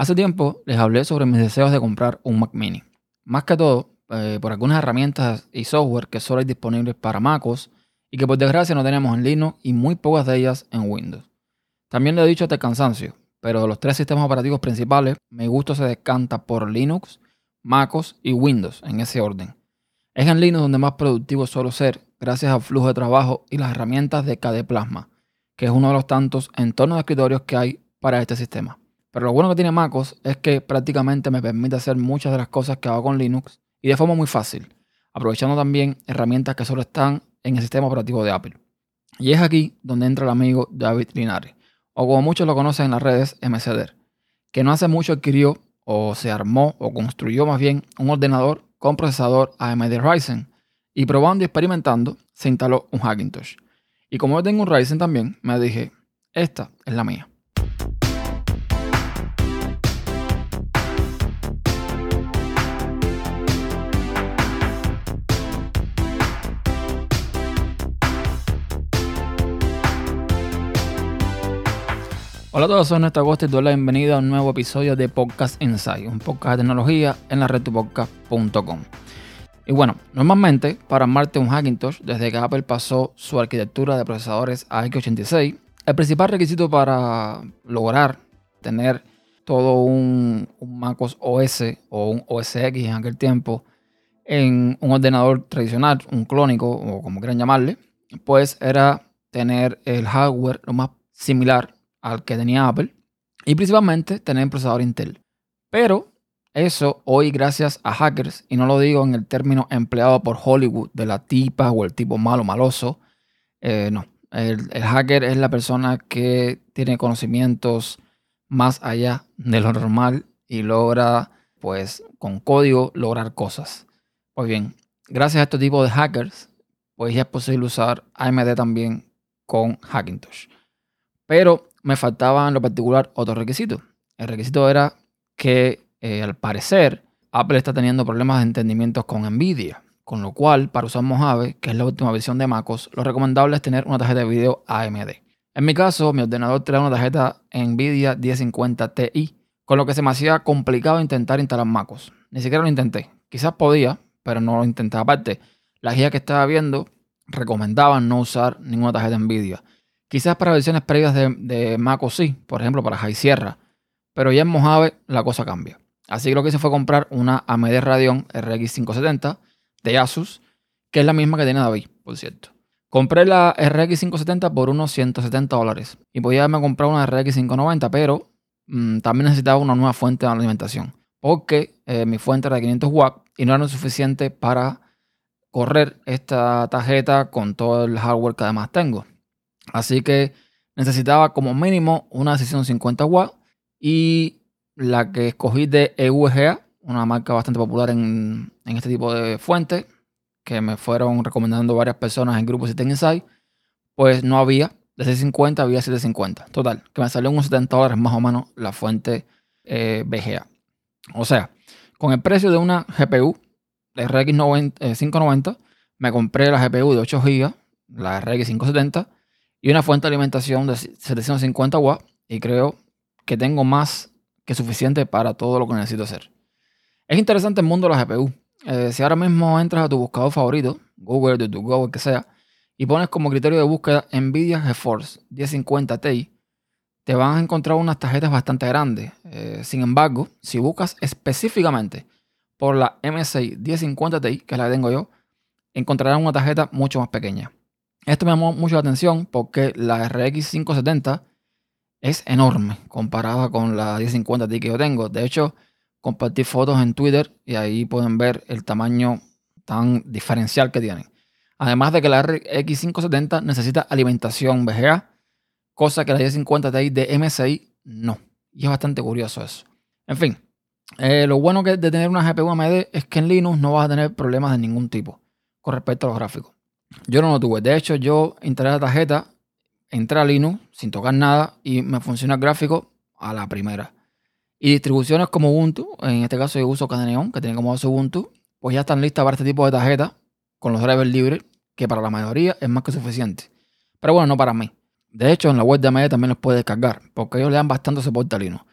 Hace tiempo les hablé sobre mis deseos de comprar un Mac mini. Más que todo, eh, por algunas herramientas y software que solo hay disponibles para MacOS y que por desgracia no tenemos en Linux y muy pocas de ellas en Windows. También le he dicho hasta cansancio, pero de los tres sistemas operativos principales, mi gusto se descanta por Linux, MacOS y Windows en ese orden. Es en Linux donde más productivo suelo ser gracias al flujo de trabajo y las herramientas de KDE Plasma, que es uno de los tantos entornos de escritorios que hay para este sistema. Pero lo bueno que tiene MacOS es que prácticamente me permite hacer muchas de las cosas que hago con Linux y de forma muy fácil, aprovechando también herramientas que solo están en el sistema operativo de Apple. Y es aquí donde entra el amigo David Linares, o como muchos lo conocen en las redes, MCD, que no hace mucho adquirió o se armó o construyó más bien un ordenador con procesador AMD Ryzen y probando y experimentando se instaló un Hackintosh. Y como yo tengo un Ryzen también, me dije, esta es la mía. Hola a todos, soy Néstor Agosto y doy la bienvenida a un nuevo episodio de Podcast Insight, un podcast de tecnología en la red podcast.com. Y bueno, normalmente para armarte un Hackintosh, desde que Apple pasó su arquitectura de procesadores a x86, el principal requisito para lograr tener todo un, un MacOS OS o un OS X en aquel tiempo en un ordenador tradicional, un clónico o como quieran llamarle, pues era tener el hardware lo más similar al que tenía Apple y principalmente tener un procesador Intel. Pero eso hoy gracias a hackers, y no lo digo en el término empleado por Hollywood de la tipa o el tipo malo maloso, eh, no, el, hacker es la persona que tiene conocimientos más allá de lo normal y logra, pues, con código lograr cosas. Pues bien, gracias a este tipo de hackers, pues ya es posible usar AMD también con Hackintosh. Pero me faltaba en lo particular otro requisito. El requisito era que eh, al parecer Apple está teniendo problemas de entendimiento con Nvidia. Con lo cual, para usar Mojave, que es la última versión de MacOS, lo recomendable es tener una tarjeta de video AMD. En mi caso, mi ordenador trae una tarjeta Nvidia 1050 Ti, con lo que se me hacía complicado intentar instalar MacOS. Ni siquiera lo intenté. Quizás podía, pero no lo intenté. Aparte, la guía que estaba viendo recomendaba no usar ninguna tarjeta Nvidia. Quizás para versiones previas de, de Mac o sí, por ejemplo para High Sierra. Pero ya en Mojave la cosa cambia. Así que lo que hice fue comprar una AMD Radeon RX 570 de Asus, que es la misma que tiene David, por cierto. Compré la RX 570 por unos 170 dólares. Y podía haberme comprado una RX 590, pero mm, también necesitaba una nueva fuente de alimentación. Porque eh, mi fuente era de 500 watts y no era suficiente para correr esta tarjeta con todo el hardware que además tengo. Así que necesitaba como mínimo una sesión 50 watts y la que escogí de EUGA, una marca bastante popular en, este tipo de fuentes, que me fueron recomendando varias personas en grupos y Insight, pues no había. De 650 había 750. Total, que me salió unos 70 dólares más o menos la fuente eh, VGA. O sea, con el precio de una GPU RX 590, me compré la GPU de 8 GB, la RX 570, y una fuente de alimentación de 750 watts y creo que tengo más que suficiente para todo lo que necesito hacer. Es interesante el mundo de la GPU. Eh, si ahora mismo entras a tu buscador favorito, Google, Google, el que sea, y pones como criterio de búsqueda Nvidia GeForce 1050 Ti, te van a encontrar unas tarjetas bastante grandes. Eh, sin embargo, si buscas específicamente por la MSI 1050 Ti, que es la que tengo yo, encontrarás una tarjeta mucho más pequeña. Esto me llamó mucho la atención porque la RX 570 es enorme comparada con la 1050 Ti que yo tengo. De hecho, compartí fotos en Twitter y ahí pueden ver el tamaño tan diferencial que tienen. Además de que la RX 570 necesita alimentación VGA, cosa que la 1050 Ti de MSI no. Y es bastante curioso eso. En fin, eh, lo bueno que de tener una GPU AMD es que en Linux no vas a tener problemas de ningún tipo con respecto a los gráficos. Yo no lo tuve. De hecho, yo instalé la tarjeta, entré a Linux sin tocar nada y me funciona el gráfico a la primera. Y distribuciones como Ubuntu, en este caso yo uso Cadeneon, que tiene como base Ubuntu, pues ya están listas para este tipo de tarjetas con los drivers libres, que para la mayoría es más que suficiente. Pero bueno, no para mí. De hecho, en la web de AMD también los puedes descargar, porque ellos le dan bastante soporte a Linux.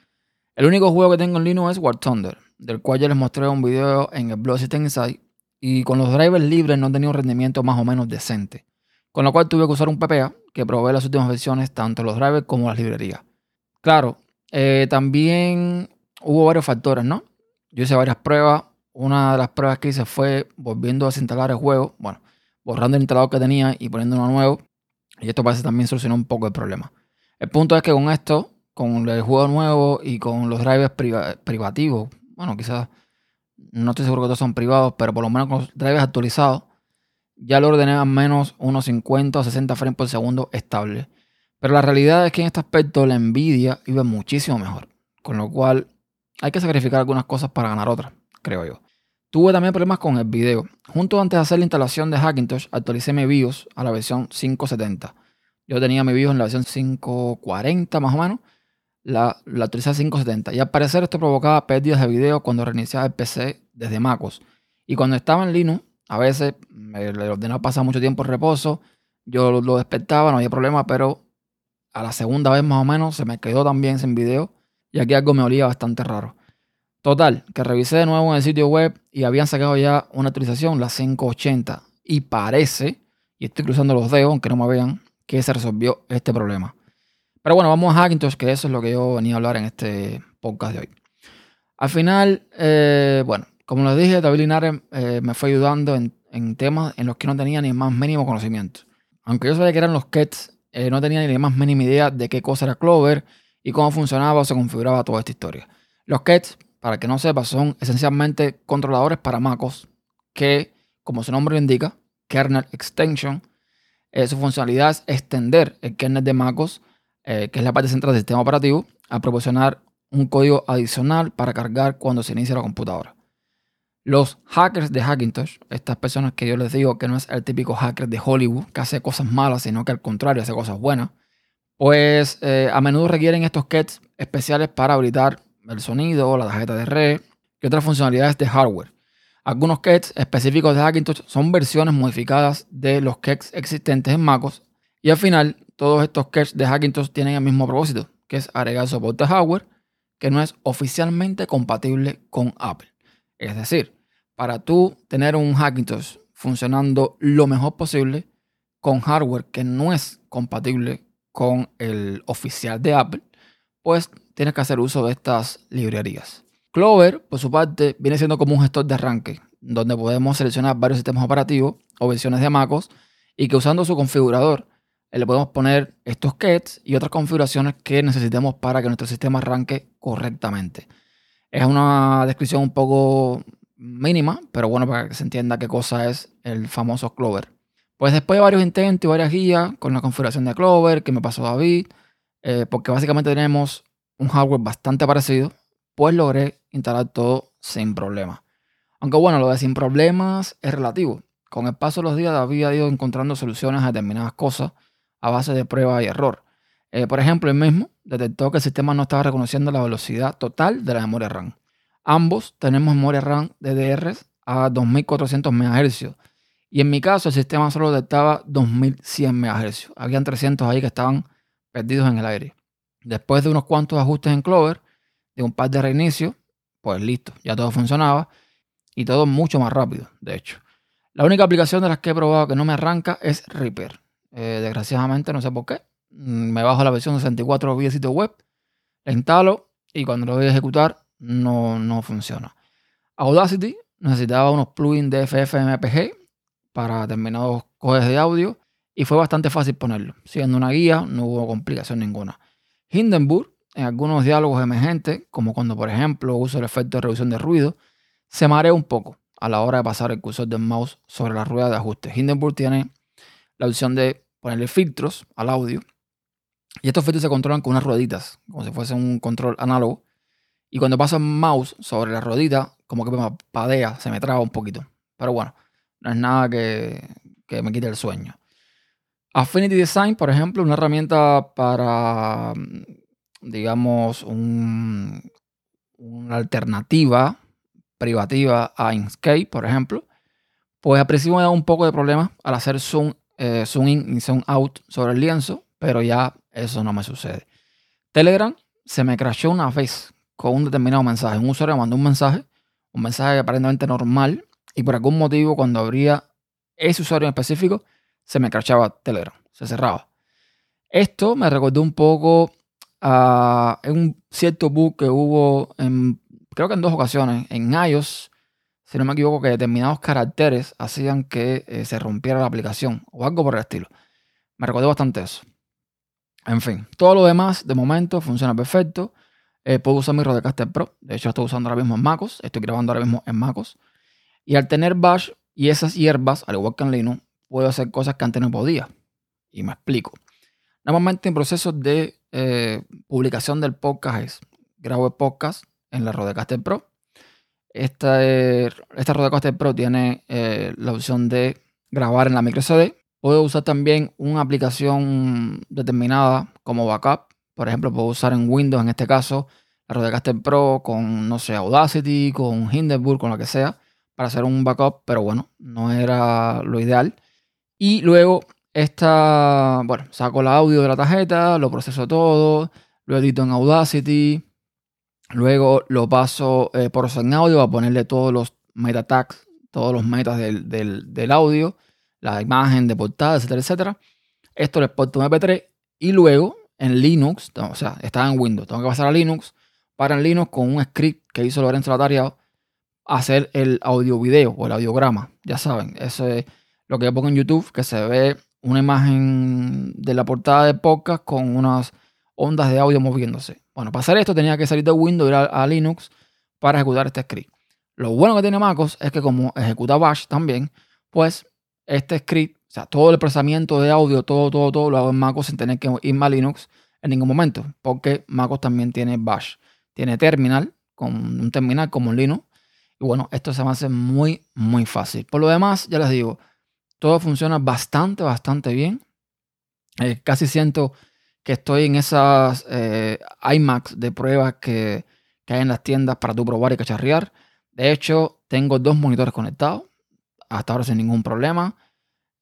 El único juego que tengo en Linux es War Thunder, del cual ya les mostré un video en el blog System Insight, y con los drivers libres no tenía un rendimiento más o menos decente, con lo cual tuve que usar un PPA que provee las últimas versiones, tanto los drivers como las librerías. Claro, eh, también hubo varios factores, ¿no? Yo hice varias pruebas. Una de las pruebas que hice fue volviendo a desinstalar el juego, bueno, borrando el instalador que tenía y poniendo uno nuevo. Y esto parece también solucionó un poco el problema. El punto es que con esto, con el juego nuevo y con los drivers privativos, bueno, quizás no estoy seguro que todos son privados, pero por lo menos con los drivers actualizados, ya lo ordené a menos unos 50 o 60 frames por segundo estable. Pero la realidad es que en este aspecto la Nvidia iba muchísimo mejor. Con lo cual hay que sacrificar algunas cosas para ganar otras, creo yo. Tuve también problemas con el video. Junto antes de hacer la instalación de Hackintosh, actualicé mi BIOS a la versión 570. Yo tenía mi BIOS en la versión 540 más o menos. La, la actualicé a 570. Y al parecer esto provocaba pérdidas de video cuando reiniciaba el PC desde MacOS. Y cuando estaba en Linux, a veces el ordenador pasaba mucho tiempo en reposo. Yo lo despertaba, no había problema, pero a la segunda vez más o menos se me quedó también sin video y aquí algo me olía bastante raro. Total, que revisé de nuevo en el sitio web y habían sacado ya una actualización, la 580, y parece, y estoy cruzando los dedos, aunque no me vean, que se resolvió este problema. Pero bueno, vamos a Hackintosh, que eso es lo que yo venía a hablar en este podcast de hoy. Al final, eh, bueno, como les dije, David Linares eh, me fue ayudando en, en, temas en los que no tenía ni más mínimo conocimiento. Aunque yo sabía que eran los kets eh, no tenía ni más mínima idea de qué cosa era Clover y cómo funcionaba o se configuraba toda esta historia. Los kets, para que no sepa, son esencialmente controladores para MacOS que, como su nombre lo indica, kernel extension, su funcionalidad es extender el kernel de MacOS, eh, que es la parte central del sistema operativo, a proporcionar un código adicional para cargar cuando se inicia la computadora. Los hackers de Hackintosh, estas personas que yo les digo que no es el típico hacker de Hollywood que hace cosas malas, sino que al contrario hace cosas buenas, pues eh, a menudo requieren estos kits especiales para habilitar el sonido, la tarjeta de red y otras funcionalidades de hardware. Algunos kits específicos de Hackintosh son versiones modificadas de los kits existentes en MacOS y al final todos estos kits de Hackintosh tienen el mismo propósito, que es agregar soporte hardware que no es oficialmente compatible con Apple. Es decir, para tú tener un Hackintosh funcionando lo mejor posible con hardware que no es compatible con el oficial de Apple, pues tienes que hacer uso de estas librerías. Clover, por su parte, viene siendo como un gestor de arranque, donde podemos seleccionar varios sistemas operativos o versiones de MacOS y que usando su configurador le podemos poner estos kits y otras configuraciones que necesitemos para que nuestro sistema arranque correctamente. Es una descripción un poco mínima, pero bueno, para que se entienda qué cosa es el famoso Clover. Pues después de varios intentos y varias guías con la configuración de Clover, que me pasó David, eh, porque básicamente tenemos un hardware bastante parecido, pues logré instalar todo sin problemas. Aunque bueno, lo de sin problemas es relativo. Con el paso de los días David ha ido encontrando soluciones a determinadas cosas a base de prueba y error. Eh, por ejemplo, el mismo detectó que el sistema no estaba reconociendo la velocidad total de la memoria RAM. Ambos tenemos memoria RAM DDR a 2400 MHz. Y en mi caso, el sistema solo detectaba 2100 MHz. Habían 300 ahí que estaban perdidos en el aire. Después de unos cuantos ajustes en Clover, de un par de reinicios, pues listo, ya todo funcionaba. Y todo mucho más rápido, de hecho. La única aplicación de las que he probado que no me arranca es Reaper. Eh, desgraciadamente, no sé por qué. Mm, me bajo la versión 64 vía sitio web, la instalo y cuando lo voy a ejecutar no, no funciona. Audacity necesitaba unos plugins de FFmpeg para determinados codes de audio y fue bastante fácil ponerlo. Siguiendo una guía, no hubo complicación ninguna. Hindenburg, en algunos diálogos emergentes, como cuando por ejemplo uso el efecto de reducción de ruido, se marea un poco a la hora de pasar el cursor del mouse sobre la rueda de ajuste. Hindenburg tiene la opción de ponerle filtros al audio y estos filtros se controlan con unas rueditas, como si fuese un control análogo y cuando paso el mouse sobre la rodita, como que me padea, se me traba un poquito. Pero bueno, no es nada que, me quite el sueño. Affinity Design, por ejemplo, una herramienta para, digamos, una alternativa privativa a Inkscape, por ejemplo, pues al principio me da un poco de problema al hacer zoom, eh, zoom in y zoom out sobre el lienzo, pero ya eso no me sucede. Telegram se me crashó una vez con un determinado mensaje. Un usuario mandó un mensaje, un mensaje aparentemente normal, y por algún motivo cuando abría ese usuario en específico, se me crachaba Telegram, se cerraba. Esto me recordó un poco a un cierto bug que hubo, en, creo que en dos ocasiones, en iOS, si no me equivoco, que determinados caracteres hacían que eh, se rompiera la aplicación o algo por el estilo. Me recordó bastante eso. En fin, todo lo demás de momento funciona perfecto. Eh, puedo usar mi Rodecaster Pro. De hecho, estoy usando ahora mismo en MacOS. Estoy grabando ahora mismo en MacOS. Y al tener Bash y esas hierbas, al igual que en Linux, puedo hacer cosas que antes no podía. Y me explico. Normalmente en procesos de eh, publicación del podcast es grabo el podcast en la Rodecaster Pro. Esta, esta Rodecaster Pro tiene eh, la opción de grabar en la micro CD. Puedo usar también una aplicación determinada como backup. Por ejemplo, puedo usar en Windows, en este caso, la Rodecaster Pro con, no sé, Audacity, con Hindenburg, con lo que sea, para hacer un backup, pero bueno, no era lo ideal. Y luego esta, bueno, saco el audio de la tarjeta, lo proceso todo, lo edito en Audacity, luego lo paso eh, por en audio a ponerle todos los meta tags, todos los metas del, audio, la imagen de portada, etcétera, etcétera. Esto lo exporto en MP3 y luego en Linux, o sea, está en Windows, tengo que pasar a Linux para en Linux con un script que hizo Lorenzo Latariado hacer el audio video o el audiograma. Ya saben, eso es lo que yo pongo en YouTube, que se ve una imagen de la portada de podcast con unas ondas de audio moviéndose. Bueno, para hacer esto tenía que salir de Windows, ir a, Linux para ejecutar este script. Lo bueno que tiene MacOS es que como ejecuta Bash también, pues este script, o sea, todo el procesamiento de audio, todo, todo, todo lo hago en MacOS sin tener que irme a Linux en ningún momento, porque MacOS también tiene Bash. Tiene terminal, con un terminal como Linux. Y bueno, esto se hace muy, muy fácil. Por lo demás, ya les digo, todo funciona bastante, bastante bien. Eh, casi siento que estoy en esas eh, iMacs de pruebas que, hay en las tiendas para tú probar y cacharrear. De hecho, tengo dos monitores conectados. Hasta ahora sin ningún problema.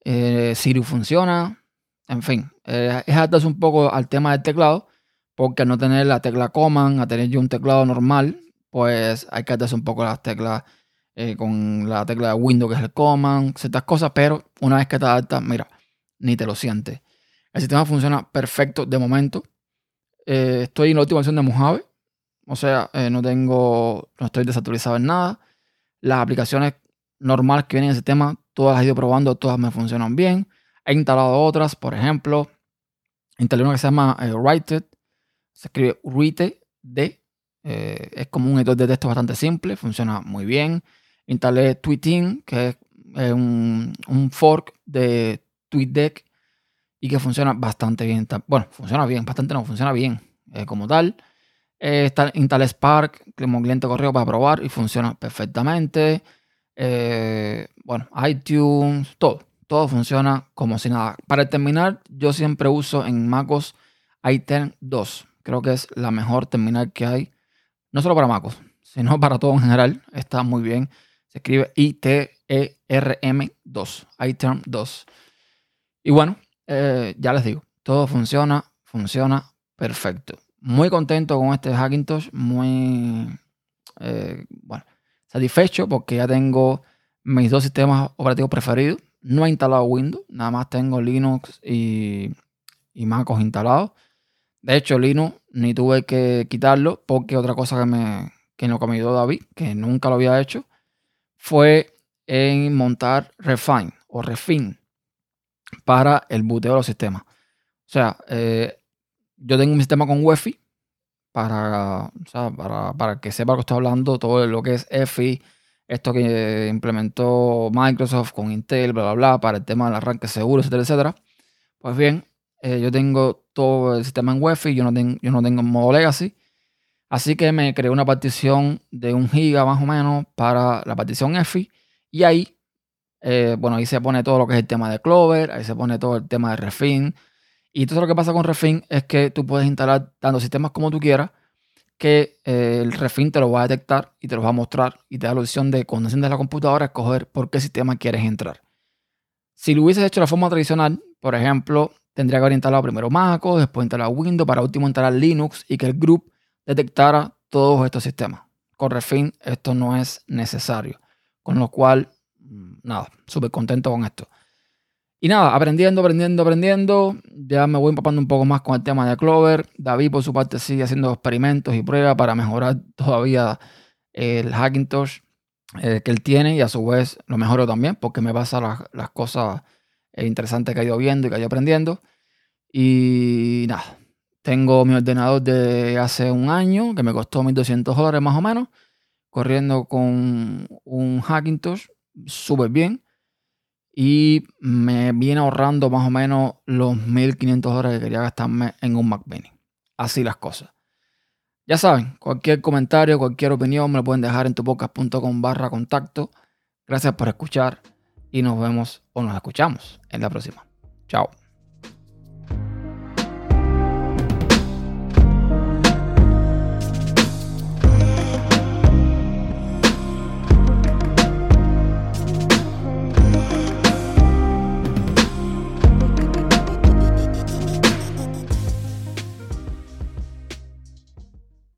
Eh, Siri funciona. En fin, es adaptarse un poco al tema del teclado. Porque al no tener la tecla Command, a tener yo un teclado normal, pues hay que adaptarse un poco las teclas eh, con la tecla de Windows, que es el Command, ciertas cosas, pero una vez que te adaptas, mira, ni te lo sientes. El sistema funciona perfecto de momento. Eh, estoy en la última versión de Mojave, o sea, eh, no tengo, no estoy desactualizado en nada. Las aplicaciones normales que vienen en el sistema, todas las he ido probando, todas me funcionan bien. He instalado otras, por ejemplo, instalé una que se llama Write se escribe Write D. es como un editor de texto bastante simple, funciona muy bien instalé Tweeting, que es un, fork de TweetDeck y que funciona bastante bien. Bueno, funciona bien, bastante no, funciona bien eh, como tal. Eh, instalé Spark como cliente correo para probar y funciona perfectamente. Eh, bueno, iTunes, todo. Todo funciona como si nada. Para terminar, yo siempre uso en MacOS iTerm 2. Creo que es la mejor terminal que hay. No solo para MacOS, sino para todo en general. Está muy bien escribe I-T-E-R-M-2. iTerm 2. Y bueno, eh, ya les digo, todo funciona, funciona perfecto. Muy contento con este Hackintosh, muy eh, bueno, satisfecho porque ya tengo mis dos sistemas operativos preferidos. No he instalado Windows, nada más tengo Linux y, MacOS instalados. De hecho, Linux ni tuve que quitarlo porque otra cosa que me que me David, que nunca lo había hecho, fue en montar Refine o Refine para el buteo de los sistemas. O sea, eh, yo tengo un sistema con UEFI para, para, para, que sepa lo que estoy hablando, todo lo que es EFI, esto que implementó Microsoft con Intel, bla, bla, bla, para el tema del arranque seguro, etcétera, etcétera. Pues bien, eh, yo tengo todo el sistema en UEFI, yo no, tengo, yo no tengo modo legacy. Así que me creé una partición de un giga más o menos para la partición EFI. Y ahí, eh, bueno, ahí se pone todo lo que es el tema de Clover, ahí se pone todo el tema de Refin. Y todo lo que pasa con Refin es que tú puedes instalar tantos sistemas como tú quieras, que eh, el Refin te lo va a detectar y te lo va a mostrar y te da la opción de cuando enciendes la computadora escoger por qué sistema quieres entrar. Si lo hubieses hecho de la forma tradicional, por ejemplo, tendría que haber instalado primero MacOS, después instalar Windows, para último instalar Linux y que el group detectara todos estos sistemas. Con Refin esto no es necesario. Con lo cual, nada, súper contento con esto. Y nada, aprendiendo, aprendiendo, aprendiendo. Ya me voy empapando un poco más con el tema de Clover. David, por su parte, sigue haciendo experimentos y pruebas para mejorar todavía el Hackintosh eh, que él tiene y a su vez lo mejoro también porque me pasa las, las cosas eh, interesantes que he ido viendo y que he ido aprendiendo. Y nada, tengo mi ordenador de hace un año que me costó 1200 dólares más o menos, corriendo con un Hackintosh súper bien y me viene ahorrando más o menos los 1500 dólares que quería gastarme en un Mac Mini. Así las cosas. Ya saben, cualquier comentario, cualquier opinión me lo pueden dejar en tupocas.com barra contacto. Gracias por escuchar y nos vemos o nos escuchamos en la próxima. Chao.